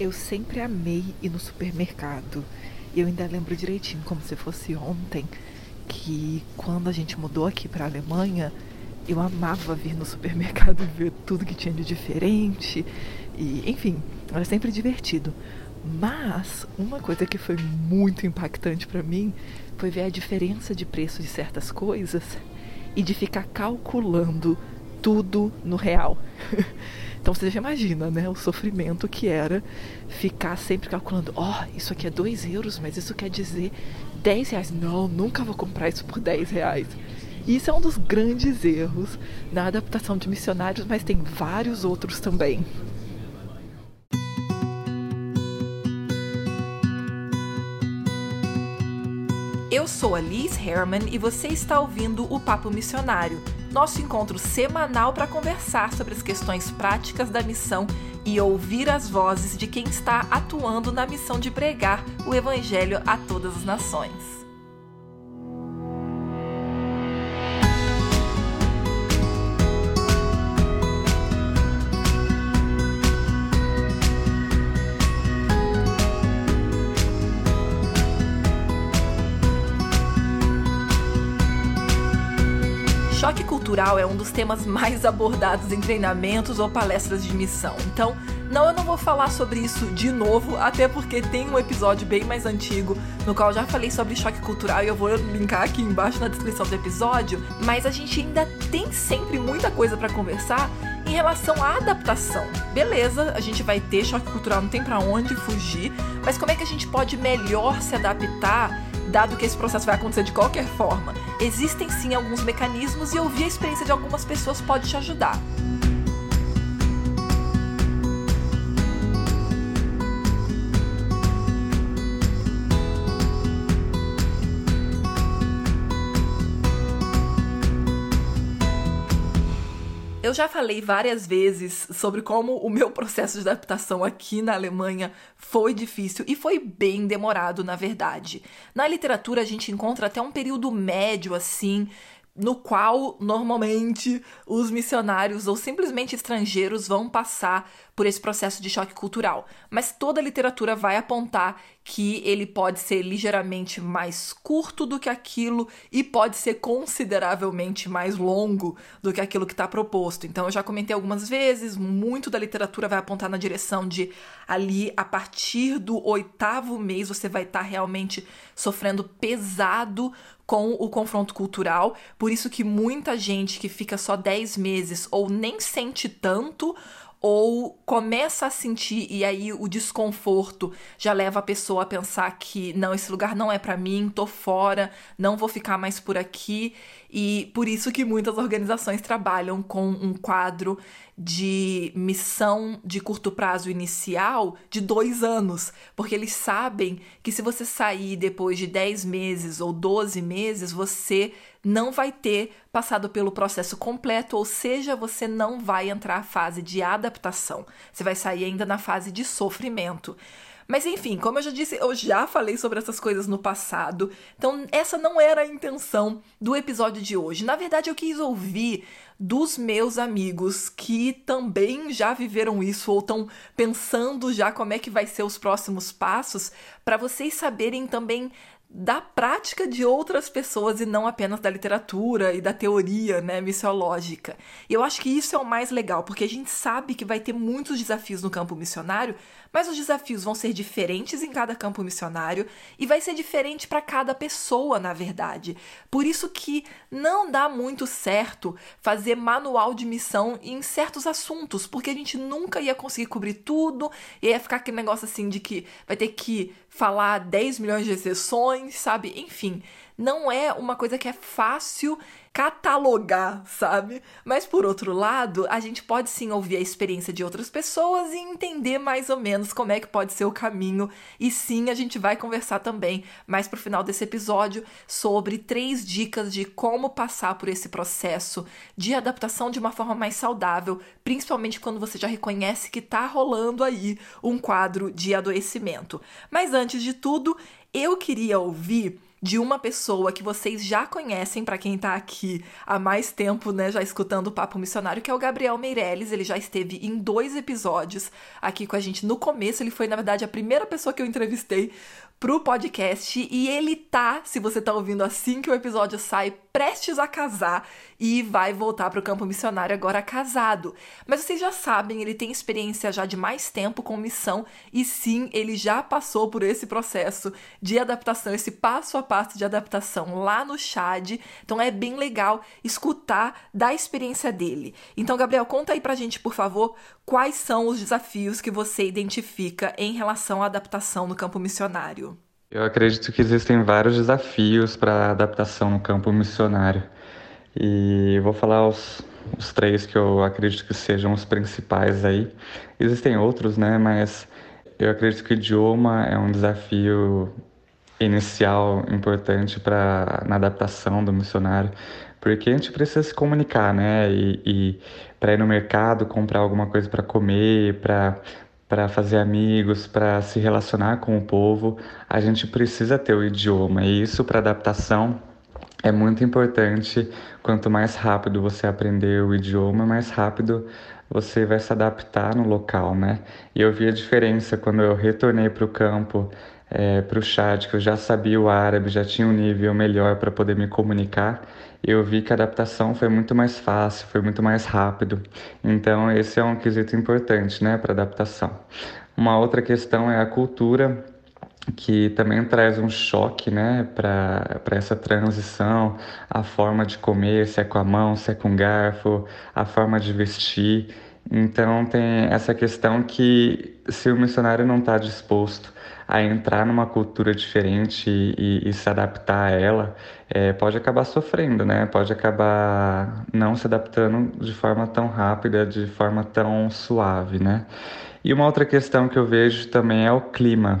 Eu sempre amei ir no supermercado. E eu ainda lembro direitinho, como se fosse ontem, que quando a gente mudou aqui para a Alemanha, eu amava vir no supermercado e ver tudo que tinha de diferente. E, enfim, era sempre divertido. Mas uma coisa que foi muito impactante para mim foi ver a diferença de preço de certas coisas e de ficar calculando tudo no real. Então você já imagina, né, o sofrimento que era ficar sempre calculando, ó, oh, isso aqui é 2 euros, mas isso quer dizer 10 reais. Não, nunca vou comprar isso por 10 reais. Isso é um dos grandes erros na adaptação de missionários, mas tem vários outros também. Eu sou a Liz Herman e você está ouvindo o Papo Missionário, nosso encontro semanal para conversar sobre as questões práticas da missão e ouvir as vozes de quem está atuando na missão de pregar o Evangelho a todas as nações. Cultural é um dos temas mais abordados em treinamentos ou palestras de missão. Então, não, eu não vou falar sobre isso de novo, até porque tem um episódio bem mais antigo no qual eu já falei sobre choque cultural e eu vou linkar aqui embaixo na descrição do episódio. Mas a gente ainda tem sempre muita coisa para conversar em relação à adaptação. Beleza, a gente vai ter choque cultural, não tem para onde fugir, mas como é que a gente pode melhor se adaptar dado que esse processo vai acontecer de qualquer forma. Existem sim alguns mecanismos e ouvir a experiência de algumas pessoas pode te ajudar. Eu já falei várias vezes sobre como o meu processo de adaptação aqui na Alemanha foi difícil e foi bem demorado, na verdade. Na literatura a gente encontra até um período médio assim, no qual normalmente os missionários ou simplesmente estrangeiros vão passar por esse processo de choque cultural. Mas toda a literatura vai apontar que ele pode ser ligeiramente mais curto do que aquilo e pode ser consideravelmente mais longo do que aquilo que está proposto. Então, eu já comentei algumas vezes, muito da literatura vai apontar na direção de ali, a partir do oitavo mês, você vai estar tá realmente sofrendo pesado com o confronto cultural. Por isso que muita gente que fica só 10 meses ou nem sente tanto ou começa a sentir e aí o desconforto já leva a pessoa a pensar que não, esse lugar não é para mim, tô fora, não vou ficar mais por aqui. E por isso que muitas organizações trabalham com um quadro de missão de curto prazo inicial de dois anos, porque eles sabem que se você sair depois de 10 meses ou 12 meses, você não vai ter passado pelo processo completo, ou seja, você não vai entrar na fase de adaptação. Você vai sair ainda na fase de sofrimento. Mas enfim, como eu já disse, eu já falei sobre essas coisas no passado, então essa não era a intenção do episódio de hoje. Na verdade, eu quis ouvir dos meus amigos que também já viveram isso ou estão pensando já como é que vai ser os próximos passos, para vocês saberem também da prática de outras pessoas e não apenas da literatura e da teoria, né, missiológica. E eu acho que isso é o mais legal, porque a gente sabe que vai ter muitos desafios no campo missionário, mas os desafios vão ser diferentes em cada campo missionário e vai ser diferente para cada pessoa, na verdade. Por isso que não dá muito certo fazer manual de missão em certos assuntos, porque a gente nunca ia conseguir cobrir tudo, e ia ficar aquele negócio assim de que vai ter que falar 10 milhões de exceções, sabe? Enfim, não é uma coisa que é fácil catalogar, sabe? Mas por outro lado, a gente pode sim ouvir a experiência de outras pessoas e entender mais ou menos como é que pode ser o caminho. E sim, a gente vai conversar também mais pro final desse episódio sobre três dicas de como passar por esse processo de adaptação de uma forma mais saudável, principalmente quando você já reconhece que tá rolando aí um quadro de adoecimento. Mas antes de tudo, eu queria ouvir de uma pessoa que vocês já conhecem, para quem tá aqui há mais tempo, né, já escutando o Papo Missionário, que é o Gabriel Meirelles. Ele já esteve em dois episódios aqui com a gente no começo. Ele foi, na verdade, a primeira pessoa que eu entrevistei pro podcast e ele tá, se você tá ouvindo assim que o episódio sai, prestes a casar e vai voltar pro campo missionário agora casado. Mas vocês já sabem, ele tem experiência já de mais tempo com missão e sim, ele já passou por esse processo de adaptação, esse passo a passo de adaptação lá no Chad. Então é bem legal escutar da experiência dele. Então, Gabriel, conta aí pra gente, por favor, quais são os desafios que você identifica em relação à adaptação no campo missionário? Eu acredito que existem vários desafios para adaptação no campo missionário. E vou falar os, os três que eu acredito que sejam os principais aí. Existem outros, né? Mas eu acredito que o idioma é um desafio inicial importante para na adaptação do missionário, porque a gente precisa se comunicar, né? E, e para ir no mercado comprar alguma coisa para comer, para fazer amigos, para se relacionar com o povo, a gente precisa ter o idioma. E isso para adaptação é muito importante. Quanto mais rápido você aprender o idioma, mais rápido você vai se adaptar no local, né? E eu vi a diferença quando eu retornei para o campo é, para o chat, que eu já sabia o árabe, já tinha um nível melhor para poder me comunicar, eu vi que a adaptação foi muito mais fácil, foi muito mais rápido. Então, esse é um quesito importante né, para adaptação. Uma outra questão é a cultura, que também traz um choque né, para essa transição, a forma de comer, se é com a mão, se é com garfo, a forma de vestir. Então, tem essa questão que se o missionário não está disposto a entrar numa cultura diferente e, e se adaptar a ela, é, pode acabar sofrendo, né? Pode acabar não se adaptando de forma tão rápida, de forma tão suave, né? E uma outra questão que eu vejo também é o clima,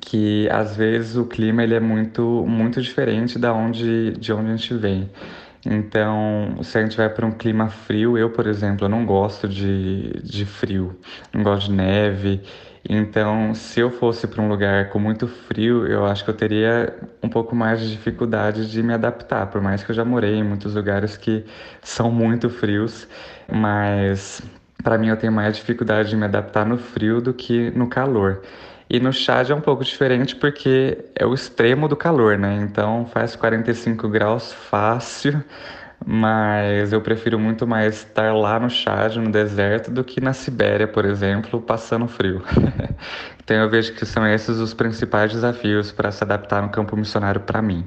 que às vezes o clima ele é muito muito diferente da onde de onde a gente vem. Então, se a gente vai para um clima frio, eu, por exemplo, eu não gosto de, de frio, não gosto de neve. Então, se eu fosse para um lugar com muito frio, eu acho que eu teria um pouco mais de dificuldade de me adaptar, por mais que eu já morei em muitos lugares que são muito frios, mas para mim eu tenho mais dificuldade de me adaptar no frio do que no calor. E no Chad é um pouco diferente porque é o extremo do calor, né? Então faz 45 graus fácil mas eu prefiro muito mais estar lá no Chad, no deserto, do que na Sibéria, por exemplo, passando frio. então eu vejo que são esses os principais desafios para se adaptar no campo missionário para mim.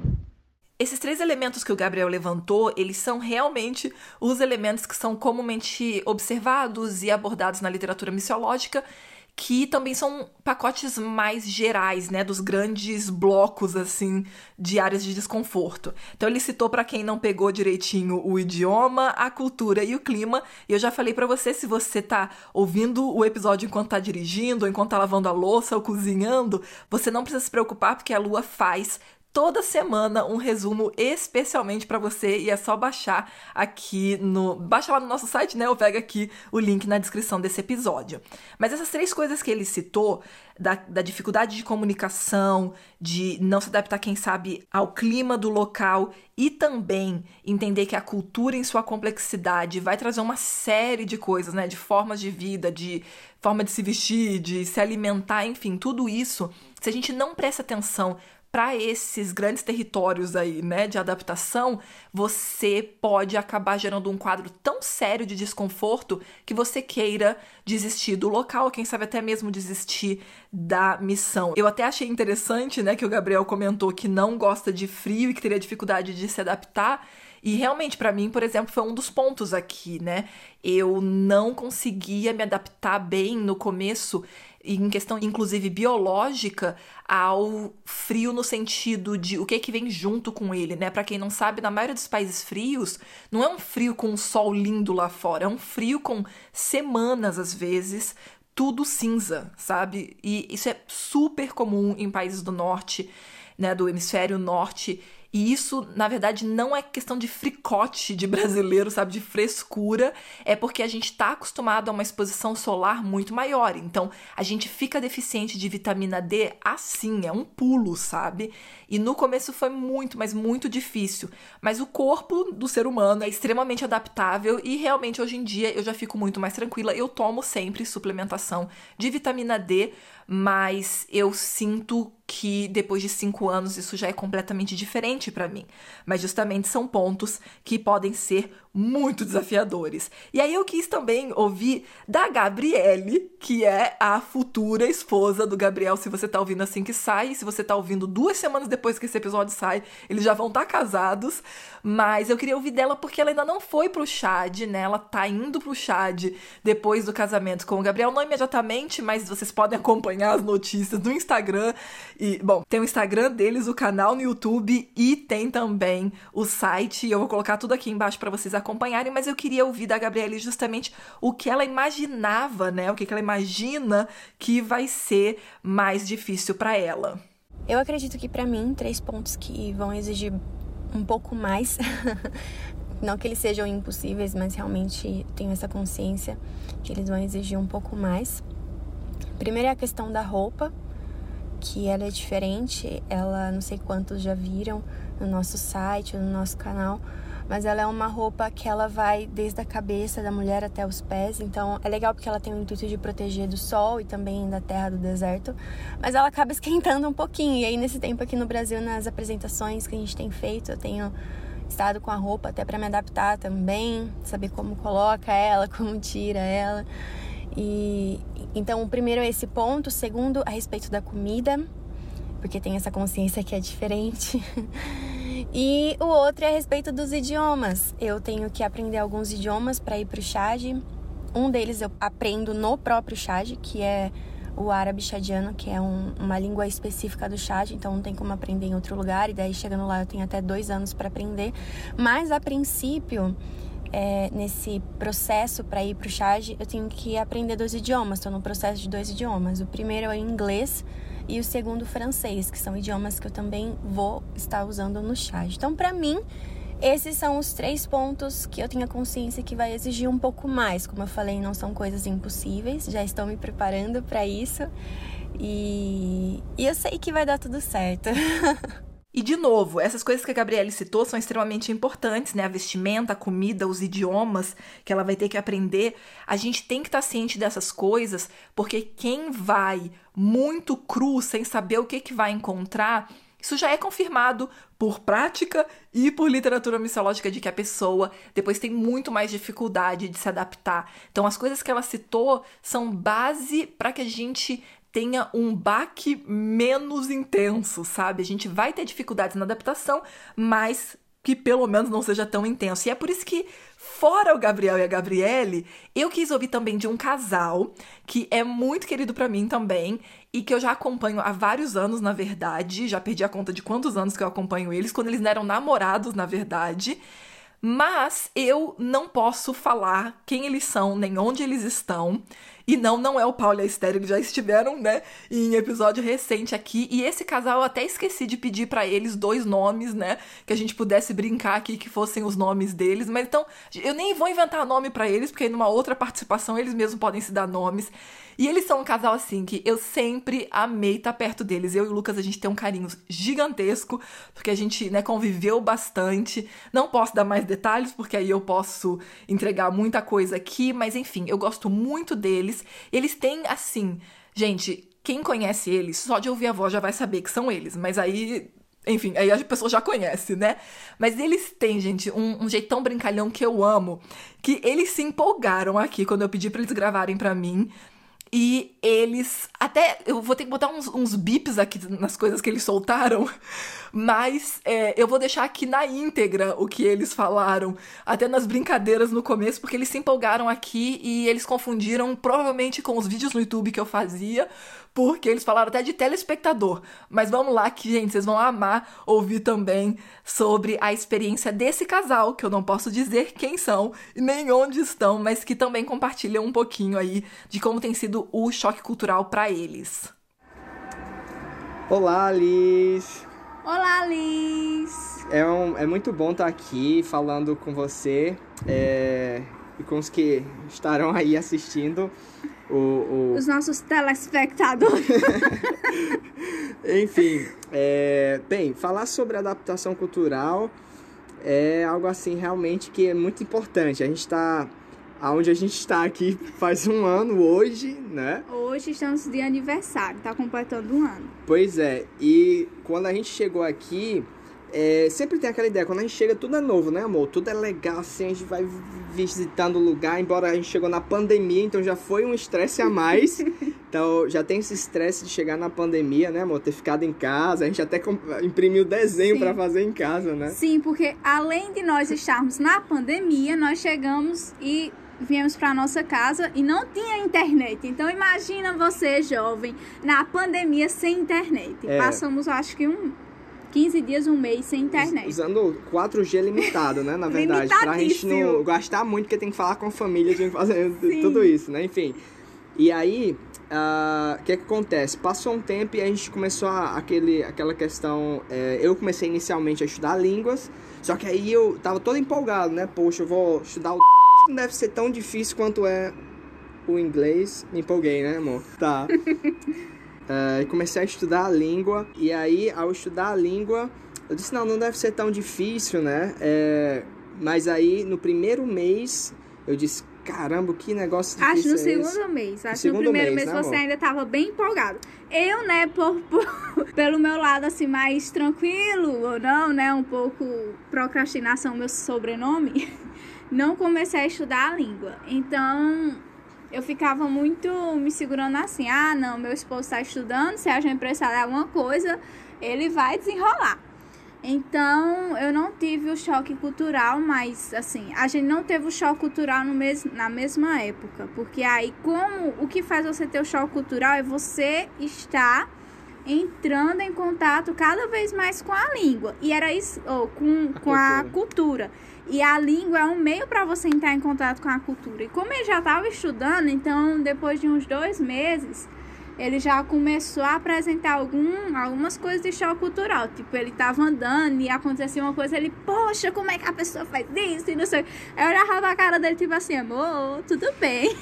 Esses três elementos que o Gabriel levantou, eles são realmente os elementos que são comumente observados e abordados na literatura missiológica que também são pacotes mais gerais, né, dos grandes blocos assim de áreas de desconforto. Então ele citou para quem não pegou direitinho o idioma, a cultura e o clima. E eu já falei para você se você tá ouvindo o episódio enquanto tá dirigindo, ou enquanto tá lavando a louça ou cozinhando, você não precisa se preocupar porque a Lua faz toda semana um resumo especialmente para você e é só baixar aqui no. Baixa lá no nosso site, né? Ou pega aqui o link na descrição desse episódio. Mas essas três coisas que ele citou, da, da dificuldade de comunicação, de não se adaptar, quem sabe, ao clima do local e também entender que a cultura em sua complexidade vai trazer uma série de coisas, né? De formas de vida, de forma de se vestir, de se alimentar, enfim, tudo isso. Se a gente não presta atenção para esses grandes territórios aí, né, de adaptação, você pode acabar gerando um quadro tão sério de desconforto que você queira desistir do local, quem sabe até mesmo desistir da missão. Eu até achei interessante, né, que o Gabriel comentou que não gosta de frio e que teria dificuldade de se adaptar. E realmente, para mim, por exemplo, foi um dos pontos aqui, né? Eu não conseguia me adaptar bem no começo em questão inclusive biológica ao frio no sentido de o que que vem junto com ele, né? Para quem não sabe, na maioria dos países frios, não é um frio com um sol lindo lá fora, é um frio com semanas às vezes tudo cinza, sabe? E isso é super comum em países do norte, né, do hemisfério norte E isso, na verdade, não é questão de fricote de brasileiro, sabe, de frescura, é porque a gente está acostumado a uma exposição solar muito maior. Então, a gente fica deficiente de vitamina D assim, é um pulo, sabe? E no começo foi muito, mas muito difícil. Mas o corpo do ser humano é extremamente adaptável e realmente hoje em dia eu já fico muito mais tranquila. Eu tomo sempre suplementação de vitamina D mas eu sinto que depois de cinco anos isso já é completamente diferente para mim. Mas justamente são pontos que podem ser muito desafiadores. E aí eu quis também ouvir da Gabriele, que é a futura esposa do Gabriel, se você tá ouvindo assim que sai, se você tá ouvindo duas semanas depois que esse episódio sai, eles já vão estar tá casados. Mas eu queria ouvir dela porque ela ainda não foi pro Chad, né? Ela tá indo pro Chad depois do casamento com o Gabriel, não imediatamente, mas vocês podem acompanhar as notícias no Instagram. E, bom, tem o Instagram deles, o canal no YouTube e tem também o site. Eu vou colocar tudo aqui embaixo para vocês mas eu queria ouvir da Gabriele justamente o que ela imaginava, né? O que ela imagina que vai ser mais difícil para ela. Eu acredito que para mim, três pontos que vão exigir um pouco mais. Não que eles sejam impossíveis, mas realmente tenho essa consciência que eles vão exigir um pouco mais. Primeiro é a questão da roupa, que ela é diferente. Ela, não sei quantos já viram no nosso site, no nosso canal, mas ela é uma roupa que ela vai desde a cabeça da mulher até os pés, então é legal porque ela tem o intuito de proteger do sol e também da terra do deserto, mas ela acaba esquentando um pouquinho. E aí nesse tempo aqui no Brasil, nas apresentações que a gente tem feito, eu tenho estado com a roupa até para me adaptar também, saber como coloca ela, como tira ela. E então, o primeiro é esse ponto, o segundo a respeito da comida, porque tem essa consciência que é diferente. E o outro é a respeito dos idiomas. Eu tenho que aprender alguns idiomas para ir para o Chad. Um deles eu aprendo no próprio Chad, que é o árabe chadiano, que é um, uma língua específica do Chad, então não tem como aprender em outro lugar. E daí chegando lá eu tenho até dois anos para aprender. Mas a princípio, é, nesse processo para ir para o Chad, eu tenho que aprender dois idiomas. Estou no processo de dois idiomas. O primeiro é o inglês e o segundo francês, que são idiomas que eu também vou estar usando no Chad. Então, para mim, esses são os três pontos que eu tenho a consciência que vai exigir um pouco mais. Como eu falei, não são coisas impossíveis, já estou me preparando para isso e, e eu sei que vai dar tudo certo. E de novo, essas coisas que a Gabriele citou são extremamente importantes, né? A vestimenta, a comida, os idiomas que ela vai ter que aprender. A gente tem que estar ciente dessas coisas, porque quem vai muito cru, sem saber o que, que vai encontrar, isso já é confirmado por prática e por literatura missiológica de que a pessoa depois tem muito mais dificuldade de se adaptar. Então, as coisas que ela citou são base para que a gente tenha um baque menos intenso, sabe? A gente vai ter dificuldades na adaptação, mas que pelo menos não seja tão intenso. E é por isso que, fora o Gabriel e a Gabriele, eu quis ouvir também de um casal que é muito querido para mim também e que eu já acompanho há vários anos, na verdade. Já perdi a conta de quantos anos que eu acompanho eles, quando eles não eram namorados, na verdade. Mas eu não posso falar quem eles são, nem onde eles estão. E não, não é o Paulo e a Esther, eles já estiveram, né, em episódio recente aqui. E esse casal eu até esqueci de pedir para eles dois nomes, né, que a gente pudesse brincar aqui que fossem os nomes deles. Mas então, eu nem vou inventar nome para eles, porque numa outra participação eles mesmos podem se dar nomes. E eles são um casal assim que eu sempre amei estar perto deles. Eu e o Lucas, a gente tem um carinho gigantesco, porque a gente, né, conviveu bastante. Não posso dar mais detalhes, porque aí eu posso entregar muita coisa aqui, mas enfim, eu gosto muito deles. Eles têm, assim, gente, quem conhece eles, só de ouvir a voz já vai saber que são eles, mas aí enfim, aí a pessoa já conhece, né? Mas eles têm, gente, um, um, jeitão brincalhão que eu amo. Que eles se empolgaram aqui quando eu pedi para eles gravarem para mim. E eles. Até. Eu vou ter que botar uns, uns bips aqui nas coisas que eles soltaram. Mas é, eu vou deixar aqui na íntegra o que eles falaram. Até nas brincadeiras no começo, porque eles se empolgaram aqui e eles confundiram provavelmente com os vídeos no YouTube que eu fazia porque eles falaram até de telespectador. Mas vamos lá que, gente, vocês vão amar ouvir também sobre a experiência desse casal, que eu não posso dizer quem são e nem onde estão, mas que também compartilham um pouquinho aí de como tem sido o choque cultural para eles. Olá, Liz. Olá, Liz! É, um, é muito bom estar aqui falando com você é, e com os que estarão aí assistindo. O, o... Os nossos telespectadores. Enfim, é, bem, falar sobre adaptação cultural é algo assim realmente que é muito importante. A gente está aonde a gente está aqui faz um ano hoje, né? Hoje estamos de aniversário, está completando um ano. Pois é, e quando a gente chegou aqui, é, sempre tem aquela ideia, quando a gente chega tudo é novo, né amor? Tudo é legal, assim, a gente vai visitando o lugar, embora a gente chegou na pandemia, então já foi um estresse a mais. então já tem esse estresse de chegar na pandemia, né amor? Ter ficado em casa, a gente até imprimiu desenho para fazer em casa, né? Sim, porque além de nós estarmos na pandemia, nós chegamos e viemos para nossa casa e não tinha internet. Então imagina você, jovem, na pandemia sem internet. É. Passamos, acho que um 15 dias, um mês sem internet. Usando 4G limitado, né? Na verdade. pra gente não gastar muito, porque tem que falar com a família, tem que fazer Sim. tudo isso, né? Enfim. E aí, ah, o uh, que, que acontece? Passou um tempo e a gente começou a, aquele, aquela questão. É, eu comecei inicialmente a estudar línguas, só que aí eu tava todo empolgado, né? Poxa, eu vou estudar o não deve ser tão difícil quanto é o inglês. Me empolguei, né, amor? Tá. uh, comecei a estudar a língua. E aí, ao estudar a língua, eu disse: não, não deve ser tão difícil, né? É, mas aí, no primeiro mês, eu disse: caramba, que negócio difícil. Acho no é segundo esse? mês. Acho no, no primeiro mês, mês né, você ainda estava bem empolgado. Eu, né, por, por, pelo meu lado assim, mais tranquilo ou não, né? Um pouco procrastinação, meu sobrenome não comecei a estudar a língua. Então, eu ficava muito me segurando assim: ah, não, meu esposo está estudando, se a gente precisar de alguma coisa, ele vai desenrolar. Então, eu não tive o choque cultural, mas assim, a gente não teve o choque cultural no mes na mesma época. Porque aí, como o que faz você ter o choque cultural é você estar entrando em contato cada vez mais com a língua. E era isso, ou com, a com cultura. a cultura. E a língua é um meio para você entrar em contato com a cultura. E como ele já estava estudando, então depois de uns dois meses, ele já começou a apresentar algum, algumas coisas de choque cultural. Tipo, ele estava andando e acontecia uma coisa, ele, poxa, como é que a pessoa faz isso? E não sei. Eu olhava pra cara dele, tipo assim, amor, tudo bem.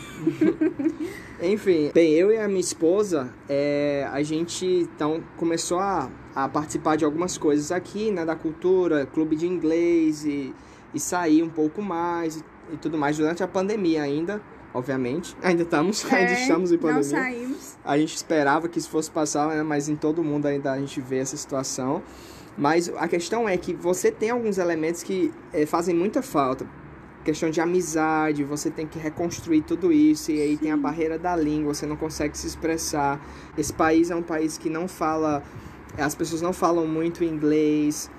Enfim, bem, eu e a minha esposa, é, a gente então começou a, a participar de algumas coisas aqui, né, da cultura, clube de inglês e e sair um pouco mais e, e tudo mais durante a pandemia ainda, obviamente. Ainda estamos, é, ainda estamos em pandemia. Não saímos. A gente esperava que isso fosse passar, né, mas em todo mundo ainda a gente vê essa situação. Mas a questão é que você tem alguns elementos que é, fazem muita falta. Questão de amizade, você tem que reconstruir tudo isso, e aí Sim. tem a barreira da língua, você não consegue se expressar. Esse país é um país que não fala, as pessoas não falam muito inglês,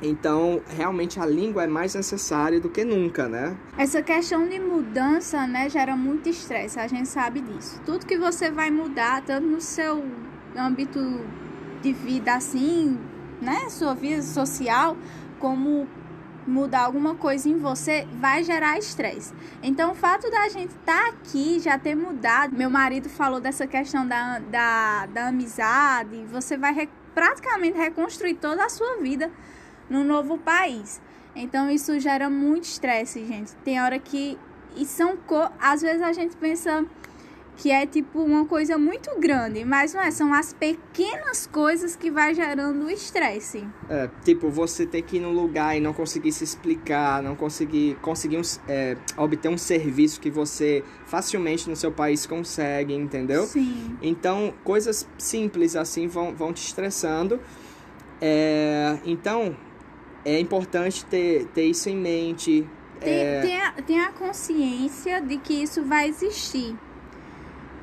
então, realmente a língua é mais necessária do que nunca, né? Essa questão de mudança, né, gera muito estresse, a gente sabe disso. Tudo que você vai mudar, tanto no seu âmbito de vida assim, né, sua vida social, como mudar alguma coisa em você, vai gerar estresse. Então, o fato da gente estar tá aqui, já ter mudado, meu marido falou dessa questão da, da, da amizade, você vai re, praticamente reconstruir toda a sua vida no novo país. Então isso gera muito estresse, gente. Tem hora que e são co... às vezes a gente pensa que é tipo uma coisa muito grande, mas não é, são as pequenas coisas que vai gerando estresse. É, tipo, você ter que ir num lugar e não conseguir se explicar, não conseguir conseguir um, é, obter um serviço que você facilmente no seu país consegue, entendeu? Sim. Então, coisas simples assim vão, vão te estressando. É, então, é importante ter, ter isso em mente. Tem, é... tem, a, tem a consciência de que isso vai existir.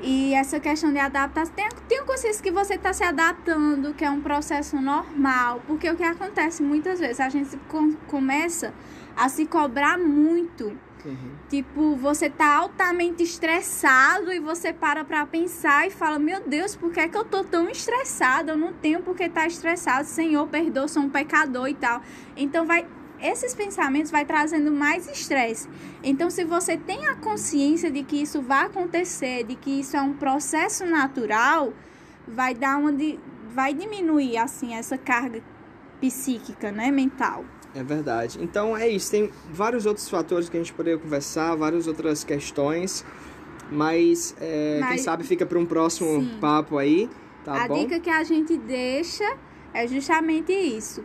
E essa questão de adaptação, tem, tem consciência que você está se adaptando, que é um processo normal, porque o que acontece muitas vezes, a gente com, começa a se cobrar muito Uhum. Tipo, você tá altamente estressado e você para pra pensar e fala: Meu Deus, por que é que eu tô tão estressado? Eu não tenho por que estar tá estressado. Senhor, perdoa, sou um pecador e tal. Então, vai. Esses pensamentos vai trazendo mais estresse. Então, se você tem a consciência de que isso vai acontecer, de que isso é um processo natural, vai dar uma vai diminuir assim essa carga psíquica, né, mental. É verdade. Então é isso. Tem vários outros fatores que a gente poderia conversar, várias outras questões, mas, é, mas... quem sabe fica para um próximo Sim. papo aí. Tá a bom? dica que a gente deixa é justamente isso.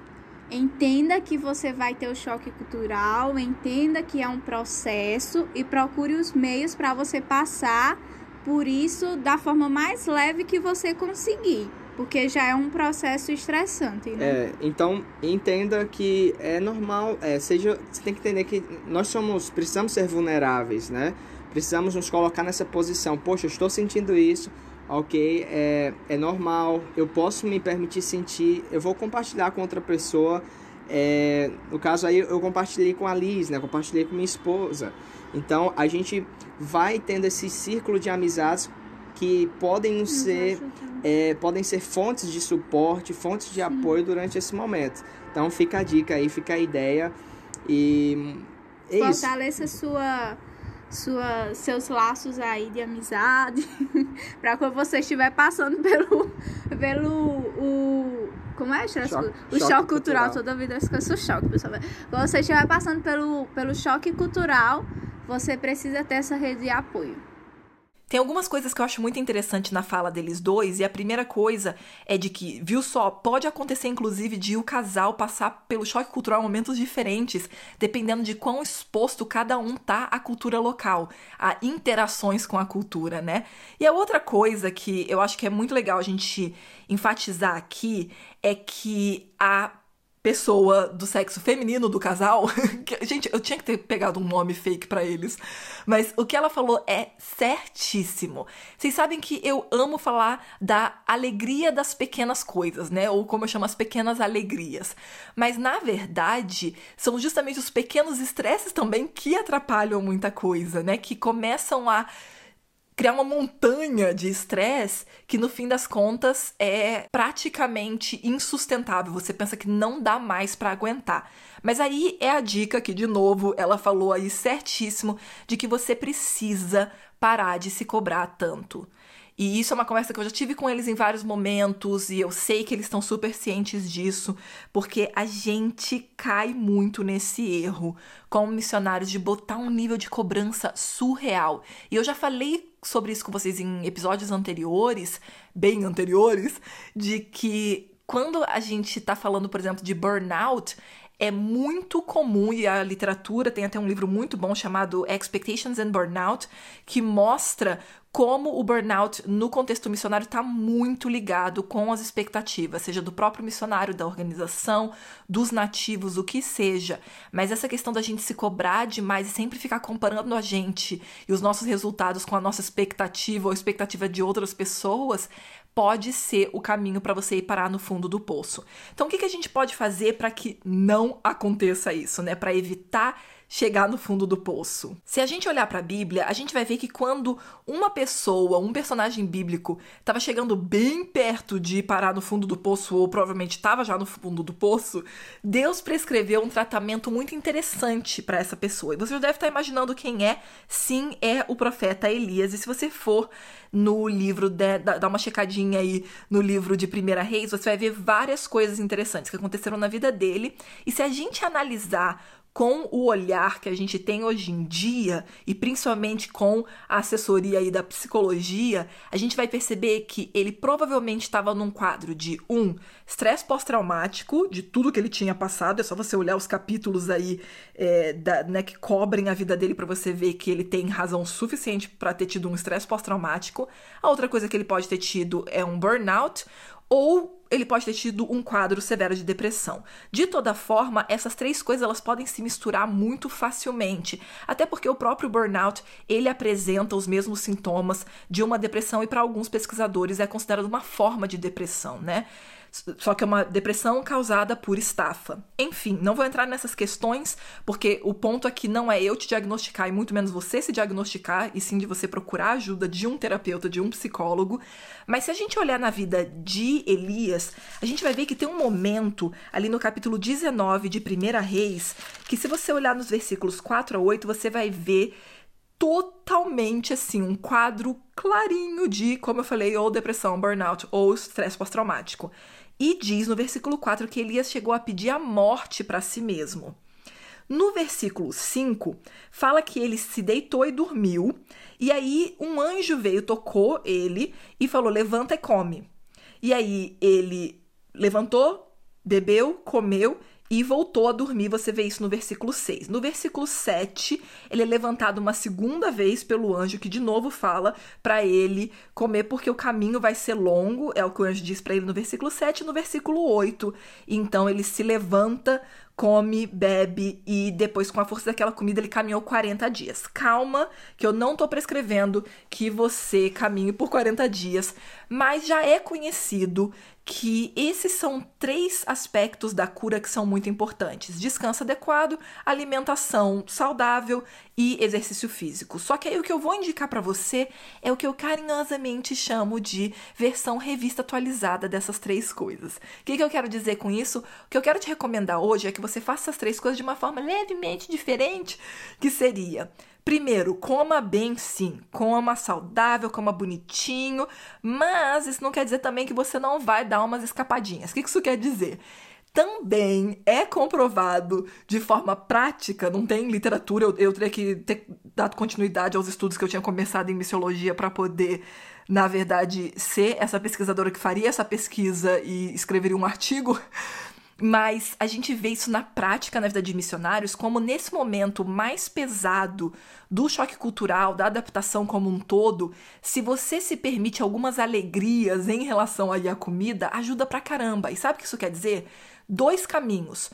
Entenda que você vai ter o choque cultural, entenda que é um processo e procure os meios para você passar por isso da forma mais leve que você conseguir. Porque já é um processo estressante, né? É, então entenda que é normal, é, seja, você tem que entender que nós somos, precisamos ser vulneráveis, né? Precisamos nos colocar nessa posição. Poxa, eu estou sentindo isso, ok, é, é normal, eu posso me permitir sentir, eu vou compartilhar com outra pessoa. É, no caso aí eu compartilhei com a Liz, né? Compartilhei com minha esposa. Então a gente vai tendo esse círculo de amizades que podem ser é, podem ser fontes de suporte, fontes de apoio durante esse momento. Então fica a dica aí, fica a ideia. E é Fortaleça isso. sua sua, seus laços aí de amizade para quando você estiver passando pelo pelo o como é choque, o choque, choque cultural. cultural. Toda vida eu esqueço choque pessoal. Quando você estiver passando pelo pelo choque cultural você precisa ter essa rede de apoio tem algumas coisas que eu acho muito interessante na fala deles dois, e a primeira coisa é de que, viu só, pode acontecer inclusive de o casal passar pelo choque cultural em momentos diferentes, dependendo de quão exposto cada um tá à cultura local, a interações com a cultura, né? E a outra coisa que eu acho que é muito legal a gente enfatizar aqui é que a pessoa do sexo feminino do casal. gente, eu tinha que ter pegado um nome fake para eles. Mas o que ela falou é certíssimo. Vocês sabem que eu amo falar da alegria das pequenas coisas, né? Ou como eu chamo as pequenas alegrias. Mas na verdade, são justamente os pequenos estresses também que atrapalham muita coisa, né? Que começam a criar uma montanha de estresse que no fim das contas é praticamente insustentável. Você pensa que não dá mais para aguentar. Mas aí é a dica que de novo ela falou aí certíssimo de que você precisa parar de se cobrar tanto. E isso é uma conversa que eu já tive com eles em vários momentos e eu sei que eles estão super cientes disso, porque a gente cai muito nesse erro como missionários de botar um nível de cobrança surreal. E eu já falei sobre isso com vocês em episódios anteriores, bem anteriores, de que quando a gente está falando, por exemplo, de burnout, é muito comum, e a literatura tem até um livro muito bom chamado Expectations and Burnout, que mostra como o burnout no contexto missionário está muito ligado com as expectativas, seja do próprio missionário, da organização, dos nativos, o que seja. Mas essa questão da gente se cobrar demais e sempre ficar comparando a gente e os nossos resultados com a nossa expectativa ou expectativa de outras pessoas pode ser o caminho para você ir parar no fundo do poço. Então, o que, que a gente pode fazer para que não aconteça isso, né? Para evitar chegar no fundo do poço. Se a gente olhar para a Bíblia, a gente vai ver que quando uma pessoa, um personagem bíblico, estava chegando bem perto de parar no fundo do poço ou provavelmente estava já no fundo do poço, Deus prescreveu um tratamento muito interessante para essa pessoa. E você já deve estar imaginando quem é. Sim, é o profeta Elias. E se você for no livro, de, dá uma checadinha aí no livro de Primeira Reis, você vai ver várias coisas interessantes que aconteceram na vida dele. E se a gente analisar com o olhar que a gente tem hoje em dia, e principalmente com a assessoria aí da psicologia, a gente vai perceber que ele provavelmente estava num quadro de um estresse pós-traumático, de tudo que ele tinha passado, é só você olhar os capítulos aí é, da, né, que cobrem a vida dele para você ver que ele tem razão suficiente para ter tido um estresse pós-traumático. A outra coisa que ele pode ter tido é um burnout, ou ele pode ter tido um quadro severo de depressão. De toda forma, essas três coisas elas podem se misturar muito facilmente, até porque o próprio burnout ele apresenta os mesmos sintomas de uma depressão e para alguns pesquisadores é considerado uma forma de depressão, né? Só que é uma depressão causada por estafa. Enfim, não vou entrar nessas questões, porque o ponto aqui não é eu te diagnosticar e muito menos você se diagnosticar, e sim de você procurar ajuda de um terapeuta, de um psicólogo. Mas se a gente olhar na vida de Elias, a gente vai ver que tem um momento ali no capítulo 19 de 1 Reis, que se você olhar nos versículos 4 a 8, você vai ver totalmente assim, um quadro clarinho de, como eu falei, ou depressão, burnout ou estresse pós-traumático. E diz no versículo 4 que Elias chegou a pedir a morte para si mesmo. No versículo 5, fala que ele se deitou e dormiu, e aí um anjo veio, tocou ele e falou: Levanta e come. E aí ele levantou, bebeu, comeu e voltou a dormir. Você vê isso no versículo 6. No versículo 7, ele é levantado uma segunda vez pelo anjo, que de novo fala para ele comer, porque o caminho vai ser longo. É o que o anjo diz para ele no versículo 7 e no versículo 8. Então ele se levanta come, bebe e depois, com a força daquela comida, ele caminhou 40 dias. Calma, que eu não tô prescrevendo que você caminhe por 40 dias, mas já é conhecido que esses são três aspectos da cura que são muito importantes: descanso adequado, alimentação saudável e exercício físico. Só que aí o que eu vou indicar para você é o que eu carinhosamente chamo de versão revista atualizada dessas três coisas. O que, que eu quero dizer com isso? O que eu quero te recomendar hoje é que você faça essas três coisas de uma forma levemente diferente, que seria Primeiro, coma bem sim, coma saudável, coma bonitinho, mas isso não quer dizer também que você não vai dar umas escapadinhas. O que isso quer dizer? também é comprovado de forma prática, não tem literatura, eu, eu teria que ter dado continuidade aos estudos que eu tinha começado em missiologia para poder, na verdade, ser essa pesquisadora que faria essa pesquisa e escreveria um artigo. Mas a gente vê isso na prática na vida de missionários, como nesse momento mais pesado do choque cultural, da adaptação como um todo, se você se permite algumas alegrias em relação à comida, ajuda pra caramba. E sabe o que isso quer dizer? dois caminhos.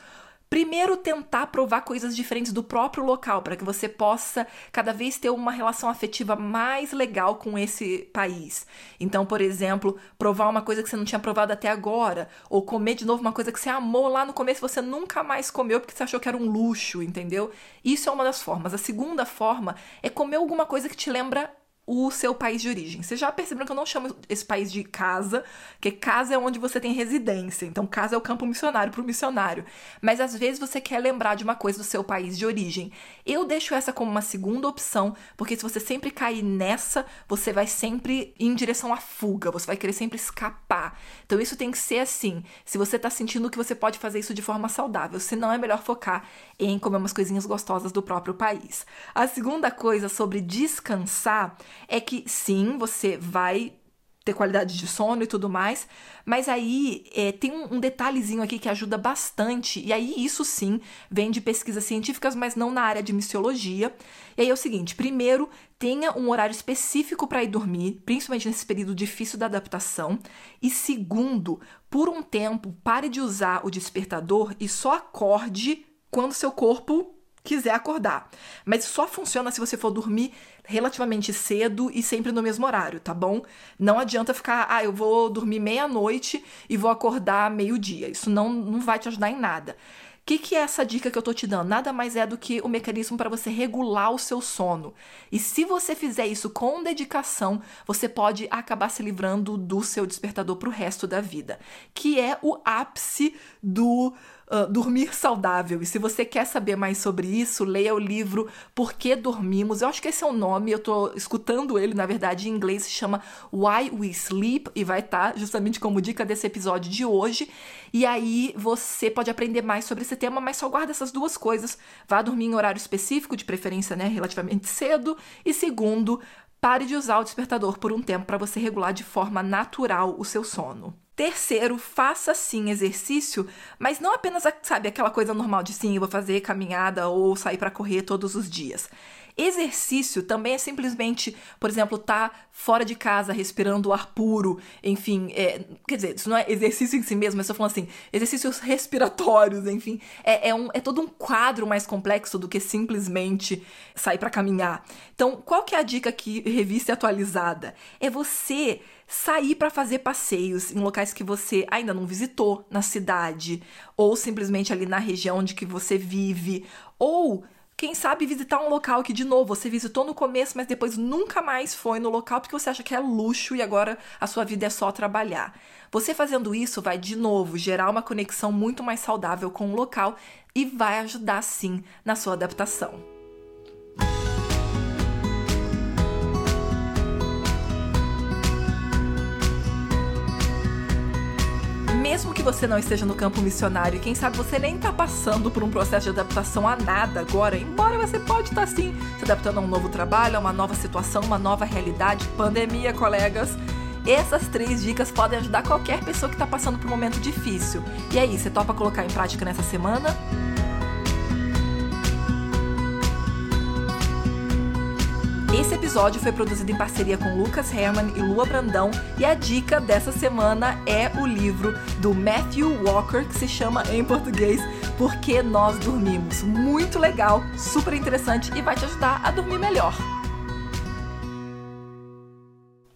Primeiro, tentar provar coisas diferentes do próprio local, para que você possa cada vez ter uma relação afetiva mais legal com esse país. Então, por exemplo, provar uma coisa que você não tinha provado até agora, ou comer de novo uma coisa que você amou lá no começo e você nunca mais comeu porque você achou que era um luxo, entendeu? Isso é uma das formas. A segunda forma é comer alguma coisa que te lembra o seu país de origem. Você já percebeu que eu não chamo esse país de casa, que casa é onde você tem residência. Então, casa é o campo missionário para o missionário. Mas às vezes você quer lembrar de uma coisa do seu país de origem. Eu deixo essa como uma segunda opção, porque se você sempre cair nessa, você vai sempre ir em direção à fuga, você vai querer sempre escapar. Então, isso tem que ser assim. Se você está sentindo que você pode fazer isso de forma saudável, se não é melhor focar em comer umas coisinhas gostosas do próprio país. A segunda coisa sobre descansar é que sim, você vai ter qualidade de sono e tudo mais, mas aí é, tem um, detalhezinho aqui que ajuda bastante, e aí isso sim vem de pesquisas científicas, mas não na área de missiologia. E aí é o seguinte: primeiro, tenha um horário específico para ir dormir, principalmente nesse período difícil da adaptação, e segundo, por um tempo, pare de usar o despertador e só acorde quando seu corpo quiser acordar. Mas só funciona se você for dormir relativamente cedo e sempre no mesmo horário, tá bom? Não adianta ficar, ah, eu vou dormir meia-noite e vou acordar meio-dia. Isso não, não vai te ajudar em nada. O que, que é essa dica que eu tô te dando? Nada mais é do que o mecanismo para você regular o seu sono. E se você fizer isso com dedicação, você pode acabar se livrando do seu despertador pro resto da vida, que é o ápice do uh, dormir saudável. E se você quer saber mais sobre isso, leia o livro Por que Dormimos. Eu acho que esse é o nome, eu tô escutando ele, na verdade, em inglês, se chama Why We Sleep, e vai estar tá justamente como dica desse episódio de hoje. E aí você pode aprender mais sobre esse tema, mas só guarda essas duas coisas. Vá dormir em horário específico, de preferência, né, relativamente cedo. E segundo, pare de usar o despertador por um tempo para você regular de forma natural o seu sono. Terceiro, faça sim exercício, mas não apenas, sabe, aquela coisa normal de sim, eu vou fazer caminhada ou sair para correr todos os dias. Exercício também é simplesmente, por exemplo, estar tá fora de casa respirando ar puro, enfim, é, quer dizer, isso não é exercício em si mesmo, mas estou falando assim, exercícios respiratórios, enfim, é, é, um, é todo um quadro mais complexo do que simplesmente sair para caminhar. Então, qual que é a dica aqui, revista atualizada? É você sair para fazer passeios em locais que você ainda não visitou na cidade, ou simplesmente ali na região onde que você vive, ou quem sabe visitar um local que, de novo, você visitou no começo, mas depois nunca mais foi no local porque você acha que é luxo e agora a sua vida é só trabalhar. Você fazendo isso vai, de novo, gerar uma conexão muito mais saudável com o local e vai ajudar, sim, na sua adaptação. Mesmo que você não esteja no campo missionário, quem sabe você nem está passando por um processo de adaptação a nada agora, embora você pode estar tá, sim se adaptando a um novo trabalho, a uma nova situação, uma nova realidade, pandemia, colegas. Essas três dicas podem ajudar qualquer pessoa que está passando por um momento difícil. E aí, você topa colocar em prática nessa semana? Esse episódio foi produzido em parceria com Lucas Herman e Lua Brandão, e a dica dessa semana é o livro do Matthew Walker, que se chama em português Por que Nós Dormimos. Muito legal, super interessante e vai te ajudar a dormir melhor.